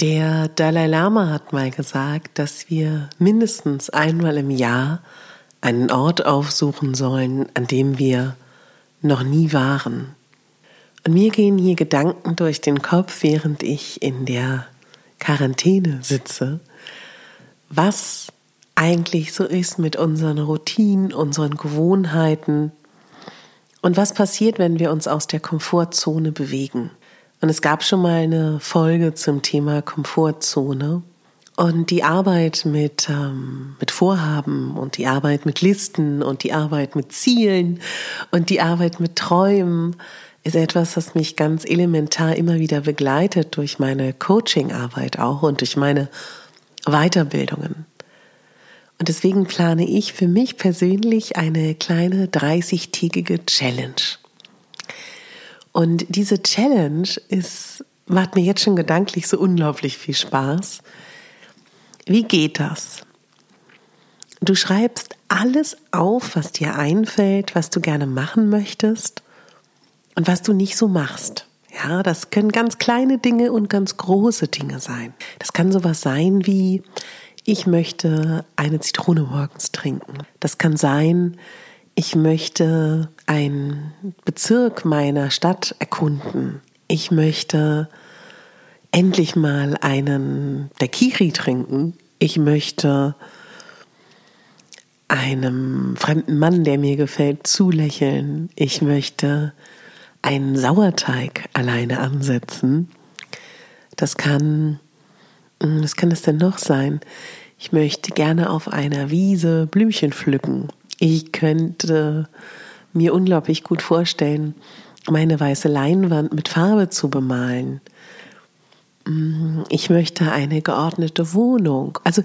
Der Dalai Lama hat mal gesagt, dass wir mindestens einmal im Jahr einen Ort aufsuchen sollen, an dem wir noch nie waren. Und mir gehen hier Gedanken durch den Kopf, während ich in der Quarantäne sitze, was eigentlich so ist mit unseren Routinen, unseren Gewohnheiten und was passiert, wenn wir uns aus der Komfortzone bewegen. Und es gab schon mal eine Folge zum Thema Komfortzone. Und die Arbeit mit, ähm, mit Vorhaben und die Arbeit mit Listen und die Arbeit mit Zielen und die Arbeit mit Träumen ist etwas, das mich ganz elementar immer wieder begleitet durch meine Coaching-Arbeit auch und durch meine Weiterbildungen. Und deswegen plane ich für mich persönlich eine kleine 30-tägige Challenge. Und diese Challenge ist, macht mir jetzt schon gedanklich so unglaublich viel Spaß. Wie geht das? Du schreibst alles auf, was dir einfällt, was du gerne machen möchtest und was du nicht so machst. Ja, das können ganz kleine Dinge und ganz große Dinge sein. Das kann sowas sein wie, ich möchte eine Zitrone morgens trinken. Das kann sein, ich möchte einen Bezirk meiner Stadt erkunden. Ich möchte endlich mal einen Daiquiri trinken. Ich möchte einem fremden Mann, der mir gefällt, zulächeln. Ich möchte einen Sauerteig alleine ansetzen. Das kann, hm, was kann es denn noch sein? Ich möchte gerne auf einer Wiese Blümchen pflücken. Ich könnte mir unglaublich gut vorstellen, meine weiße Leinwand mit Farbe zu bemalen. Mm, ich möchte eine geordnete Wohnung. Also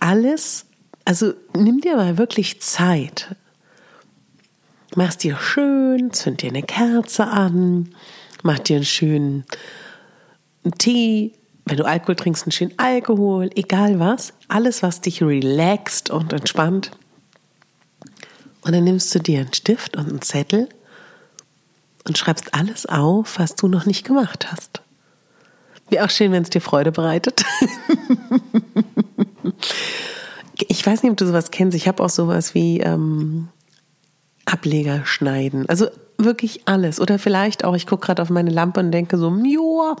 alles, also nimm dir mal wirklich Zeit. Mach's dir schön, zünd dir eine Kerze an, mach dir einen schönen Tee, wenn du Alkohol trinkst, einen schönen Alkohol, egal was. Alles, was dich relaxt und entspannt. Und dann nimmst du dir einen Stift und einen Zettel und schreibst alles auf, was du noch nicht gemacht hast. Wäre auch schön, wenn es dir Freude bereitet. ich weiß nicht, ob du sowas kennst. Ich habe auch sowas wie ähm, Ableger schneiden. Also wirklich alles. Oder vielleicht auch, ich gucke gerade auf meine Lampe und denke so, joa,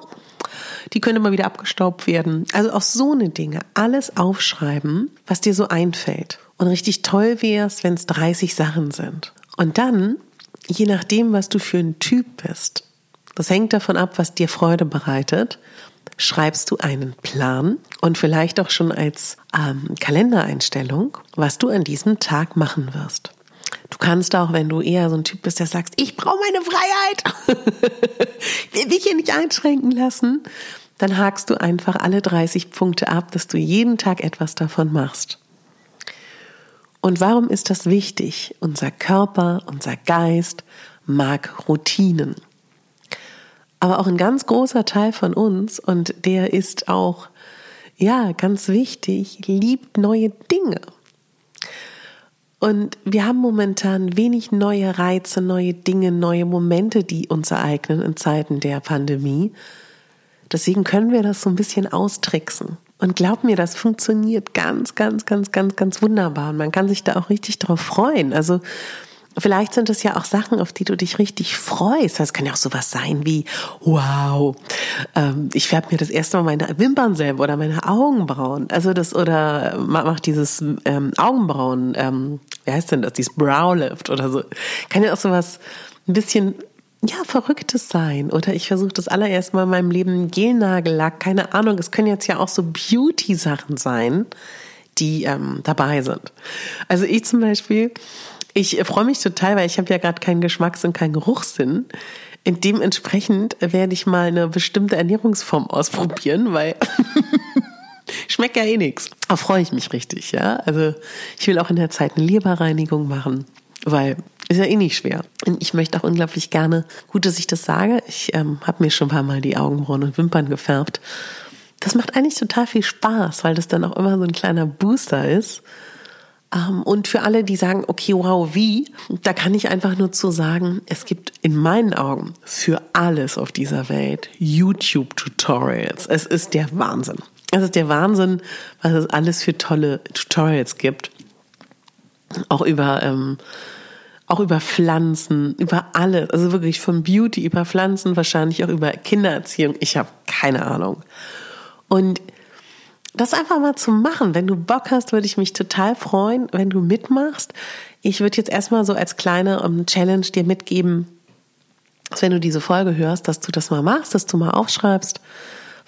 die könnte mal wieder abgestaubt werden. Also auch so eine Dinge. Alles aufschreiben, was dir so einfällt. Und richtig toll wäre es, wenn es 30 Sachen sind. Und dann, je nachdem, was du für ein Typ bist, das hängt davon ab, was dir Freude bereitet, schreibst du einen Plan und vielleicht auch schon als ähm, Kalendereinstellung, was du an diesem Tag machen wirst. Du kannst auch, wenn du eher so ein Typ bist, der sagst, ich brauche meine Freiheit, will dich hier nicht einschränken lassen, dann hakst du einfach alle 30 Punkte ab, dass du jeden Tag etwas davon machst. Und warum ist das wichtig? Unser Körper, unser Geist mag Routinen. Aber auch ein ganz großer Teil von uns, und der ist auch, ja, ganz wichtig, liebt neue Dinge. Und wir haben momentan wenig neue Reize, neue Dinge, neue Momente, die uns ereignen in Zeiten der Pandemie. Deswegen können wir das so ein bisschen austricksen. Und glaub mir, das funktioniert ganz, ganz, ganz, ganz, ganz wunderbar. Und man kann sich da auch richtig drauf freuen. Also Vielleicht sind es ja auch Sachen, auf die du dich richtig freust. Das kann ja auch sowas sein wie, wow, ähm, ich färbe mir das erste Mal meine Wimpern selber oder meine Augenbrauen. Also das, oder mach dieses ähm, Augenbrauen, ähm, wie heißt denn das, dieses Browlift oder so. Kann ja auch sowas ein bisschen ja, Verrücktes sein. Oder ich versuche das allererst mal in meinem Leben Gelnagellack, keine Ahnung. Es können jetzt ja auch so Beauty-Sachen sein, die ähm, dabei sind. Also ich zum Beispiel ich freue mich total, weil ich habe ja gerade keinen Geschmacks- und keinen Geruchssinn. Und dementsprechend werde ich mal eine bestimmte Ernährungsform ausprobieren, weil schmeckt ja eh nichts. Da freue ich mich richtig, ja. Also ich will auch in der Zeit eine Leberreinigung machen, weil ist ja eh nicht schwer. Und ich möchte auch unglaublich gerne, gut, dass ich das sage, ich ähm, habe mir schon ein paar Mal die Augenbrauen und Wimpern gefärbt. Das macht eigentlich total viel Spaß, weil das dann auch immer so ein kleiner Booster ist ähm, und für alle, die sagen, okay, wow, wie, da kann ich einfach nur zu sagen, es gibt in meinen Augen für alles auf dieser Welt YouTube-Tutorials. Es ist der Wahnsinn. Es ist der Wahnsinn, was es alles für tolle Tutorials gibt. Auch über, ähm, auch über Pflanzen, über alles. Also wirklich von Beauty über Pflanzen, wahrscheinlich auch über Kindererziehung. Ich habe keine Ahnung. Und das einfach mal zu machen. Wenn du Bock hast, würde ich mich total freuen, wenn du mitmachst. Ich würde jetzt erstmal so als kleine um, Challenge dir mitgeben, dass wenn du diese Folge hörst, dass du das mal machst, dass du mal aufschreibst,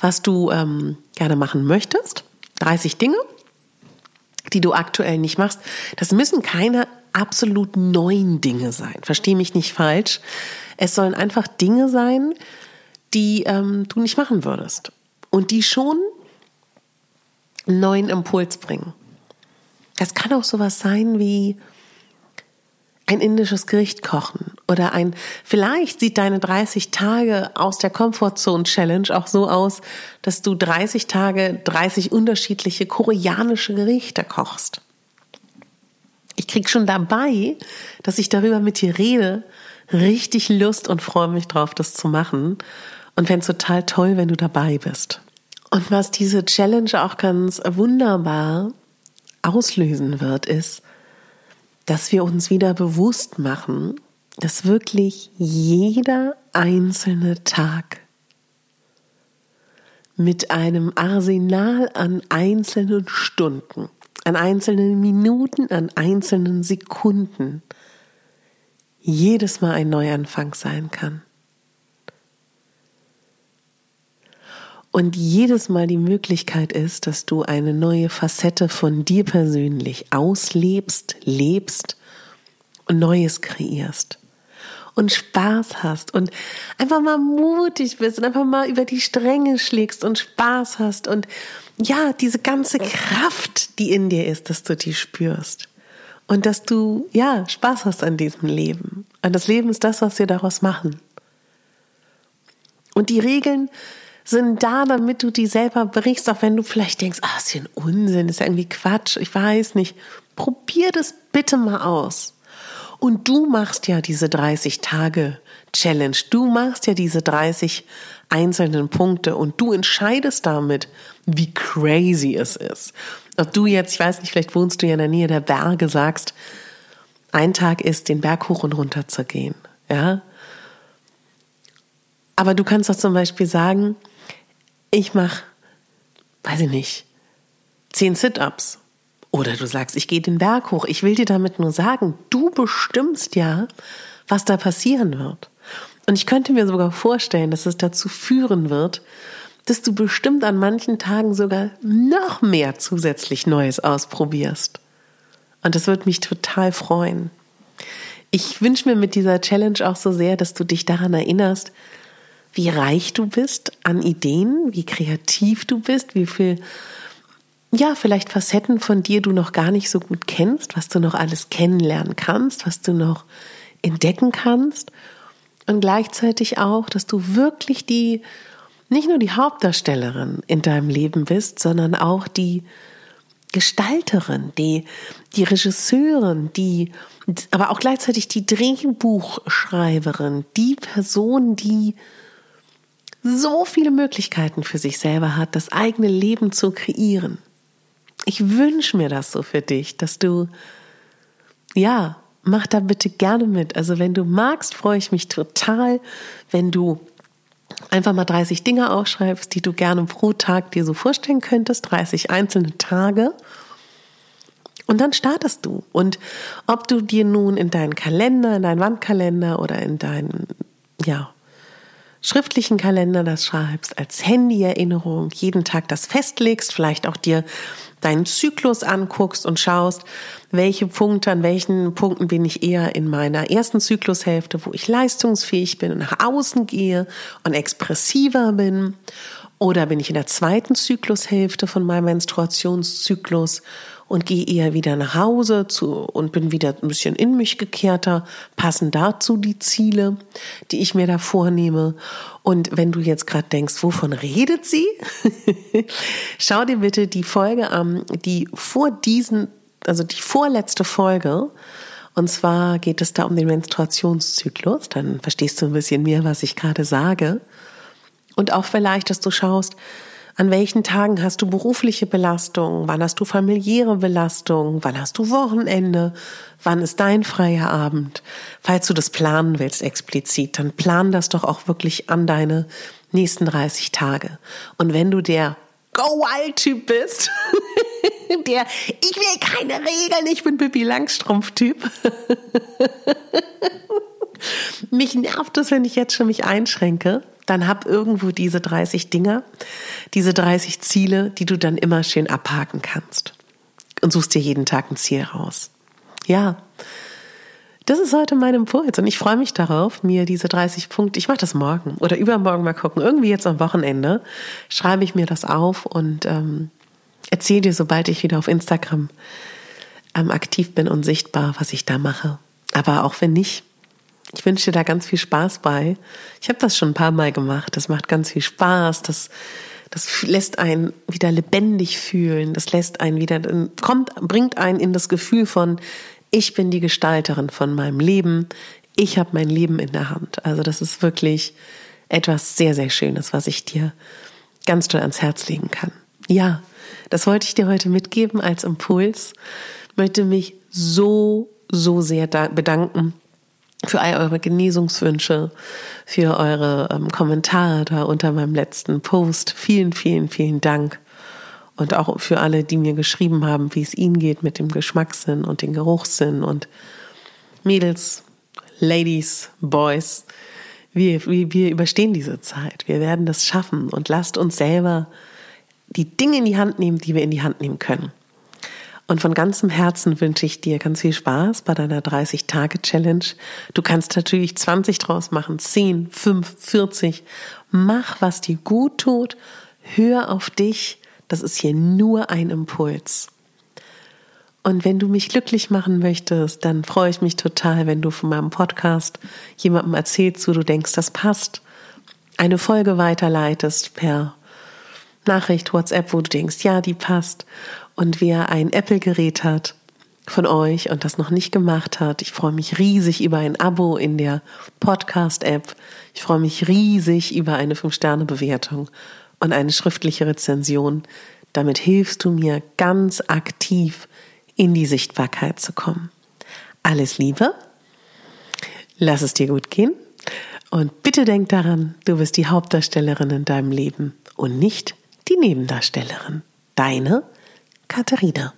was du ähm, gerne machen möchtest. 30 Dinge, die du aktuell nicht machst. Das müssen keine absolut neuen Dinge sein. Versteh mich nicht falsch. Es sollen einfach Dinge sein, die ähm, du nicht machen würdest. Und die schon einen neuen Impuls bringen. Das kann auch sowas sein wie ein indisches Gericht kochen oder ein, vielleicht sieht deine 30 Tage aus der Comfortzone Challenge auch so aus, dass du 30 Tage 30 unterschiedliche koreanische Gerichte kochst. Ich krieg schon dabei, dass ich darüber mit dir rede, richtig Lust und freue mich drauf, das zu machen und fände total toll, wenn du dabei bist. Und was diese Challenge auch ganz wunderbar auslösen wird, ist, dass wir uns wieder bewusst machen, dass wirklich jeder einzelne Tag mit einem Arsenal an einzelnen Stunden, an einzelnen Minuten, an einzelnen Sekunden jedes Mal ein Neuanfang sein kann. und jedes Mal die Möglichkeit ist, dass du eine neue Facette von dir persönlich auslebst, lebst und Neues kreierst und Spaß hast und einfach mal mutig bist und einfach mal über die Stränge schlägst und Spaß hast und ja, diese ganze Kraft, die in dir ist, dass du die spürst und dass du ja Spaß hast an diesem Leben. Und das Leben ist das, was wir daraus machen. Und die Regeln sind da, damit du die selber brichst, auch wenn du vielleicht denkst, ah, ist ja ein Unsinn, ist ja irgendwie Quatsch, ich weiß nicht. Probier das bitte mal aus. Und du machst ja diese 30 Tage Challenge. Du machst ja diese 30 einzelnen Punkte und du entscheidest damit, wie crazy es ist. Ob du jetzt, ich weiß nicht, vielleicht wohnst du ja in der Nähe der Berge, sagst, ein Tag ist, den Berg hoch und runter zu gehen. Ja? Aber du kannst auch zum Beispiel sagen, ich mache, weiß ich nicht, zehn Sit-ups. Oder du sagst, ich gehe den Berg hoch. Ich will dir damit nur sagen, du bestimmst ja, was da passieren wird. Und ich könnte mir sogar vorstellen, dass es dazu führen wird, dass du bestimmt an manchen Tagen sogar noch mehr zusätzlich Neues ausprobierst. Und das wird mich total freuen. Ich wünsche mir mit dieser Challenge auch so sehr, dass du dich daran erinnerst, wie reich du bist an Ideen, wie kreativ du bist, wie viel, ja, vielleicht Facetten von dir du noch gar nicht so gut kennst, was du noch alles kennenlernen kannst, was du noch entdecken kannst. Und gleichzeitig auch, dass du wirklich die, nicht nur die Hauptdarstellerin in deinem Leben bist, sondern auch die Gestalterin, die, die Regisseurin, die, aber auch gleichzeitig die Drehbuchschreiberin, die Person, die so viele Möglichkeiten für sich selber hat, das eigene Leben zu kreieren. Ich wünsche mir das so für dich, dass du, ja, mach da bitte gerne mit. Also wenn du magst, freue ich mich total, wenn du einfach mal 30 Dinge aufschreibst, die du gerne pro Tag dir so vorstellen könntest, 30 einzelne Tage. Und dann startest du. Und ob du dir nun in deinen Kalender, in deinen Wandkalender oder in deinen, ja, schriftlichen Kalender das schreibst, als Handyerinnerung, jeden Tag das festlegst, vielleicht auch dir deinen Zyklus anguckst und schaust, welche Punkte, an welchen Punkten bin ich eher in meiner ersten Zyklushälfte, wo ich leistungsfähig bin und nach außen gehe und expressiver bin. Oder bin ich in der zweiten Zyklushälfte von meinem Menstruationszyklus und gehe eher wieder nach Hause zu, und bin wieder ein bisschen in mich gekehrter, passen dazu die Ziele, die ich mir da vornehme. Und wenn du jetzt gerade denkst, wovon redet sie? Schau dir bitte die Folge an, die vor diesen, also die vorletzte Folge, und zwar geht es da um den Menstruationszyklus. Dann verstehst du ein bisschen mehr, was ich gerade sage. Und auch vielleicht, dass du schaust, an welchen Tagen hast du berufliche Belastung? Wann hast du familiäre Belastung? Wann hast du Wochenende? Wann ist dein freier Abend? Falls du das planen willst explizit, dann plan das doch auch wirklich an deine nächsten 30 Tage. Und wenn du der Go-Wild-Typ bist, der ich will keine Regeln, ich bin Bibi Langstrumpf-Typ. mich nervt es, wenn ich jetzt schon mich einschränke dann hab irgendwo diese 30 Dinger, diese 30 Ziele, die du dann immer schön abhaken kannst. Und suchst dir jeden Tag ein Ziel raus. Ja, das ist heute mein Impuls und ich freue mich darauf, mir diese 30 Punkte, ich mache das morgen oder übermorgen mal gucken, irgendwie jetzt am Wochenende, schreibe ich mir das auf und ähm, erzähle dir, sobald ich wieder auf Instagram ähm, aktiv bin und sichtbar, was ich da mache. Aber auch wenn nicht, ich wünsche dir da ganz viel Spaß bei. Ich habe das schon ein paar Mal gemacht. Das macht ganz viel Spaß. Das, das lässt einen wieder lebendig fühlen. Das lässt einen wieder, kommt, bringt einen in das Gefühl von, ich bin die Gestalterin von meinem Leben. Ich habe mein Leben in der Hand. Also das ist wirklich etwas sehr, sehr Schönes, was ich dir ganz doll ans Herz legen kann. Ja, das wollte ich dir heute mitgeben als Impuls. Möchte mich so, so sehr bedanken für all eure Genesungswünsche, für eure ähm, Kommentare da unter meinem letzten Post. Vielen, vielen, vielen Dank. Und auch für alle, die mir geschrieben haben, wie es ihnen geht mit dem Geschmackssinn und dem Geruchssinn und Mädels, Ladies, Boys. Wir, wir, wir überstehen diese Zeit. Wir werden das schaffen und lasst uns selber die Dinge in die Hand nehmen, die wir in die Hand nehmen können. Und von ganzem Herzen wünsche ich dir ganz viel Spaß bei deiner 30-Tage-Challenge. Du kannst natürlich 20 draus machen, 10, 5, 40. Mach, was dir gut tut. Hör auf dich. Das ist hier nur ein Impuls. Und wenn du mich glücklich machen möchtest, dann freue ich mich total, wenn du von meinem Podcast jemandem erzählst, wo du denkst, das passt. Eine Folge weiterleitest per Nachricht, WhatsApp, wo du denkst, ja, die passt und wer ein Apple-Gerät hat von euch und das noch nicht gemacht hat, ich freue mich riesig über ein Abo in der Podcast-App. Ich freue mich riesig über eine 5-Sterne-Bewertung und eine schriftliche Rezension. Damit hilfst du mir ganz aktiv in die Sichtbarkeit zu kommen. Alles Liebe, lass es dir gut gehen und bitte denk daran, du bist die Hauptdarstellerin in deinem Leben und nicht die Nebendarstellerin. Deine Katharina.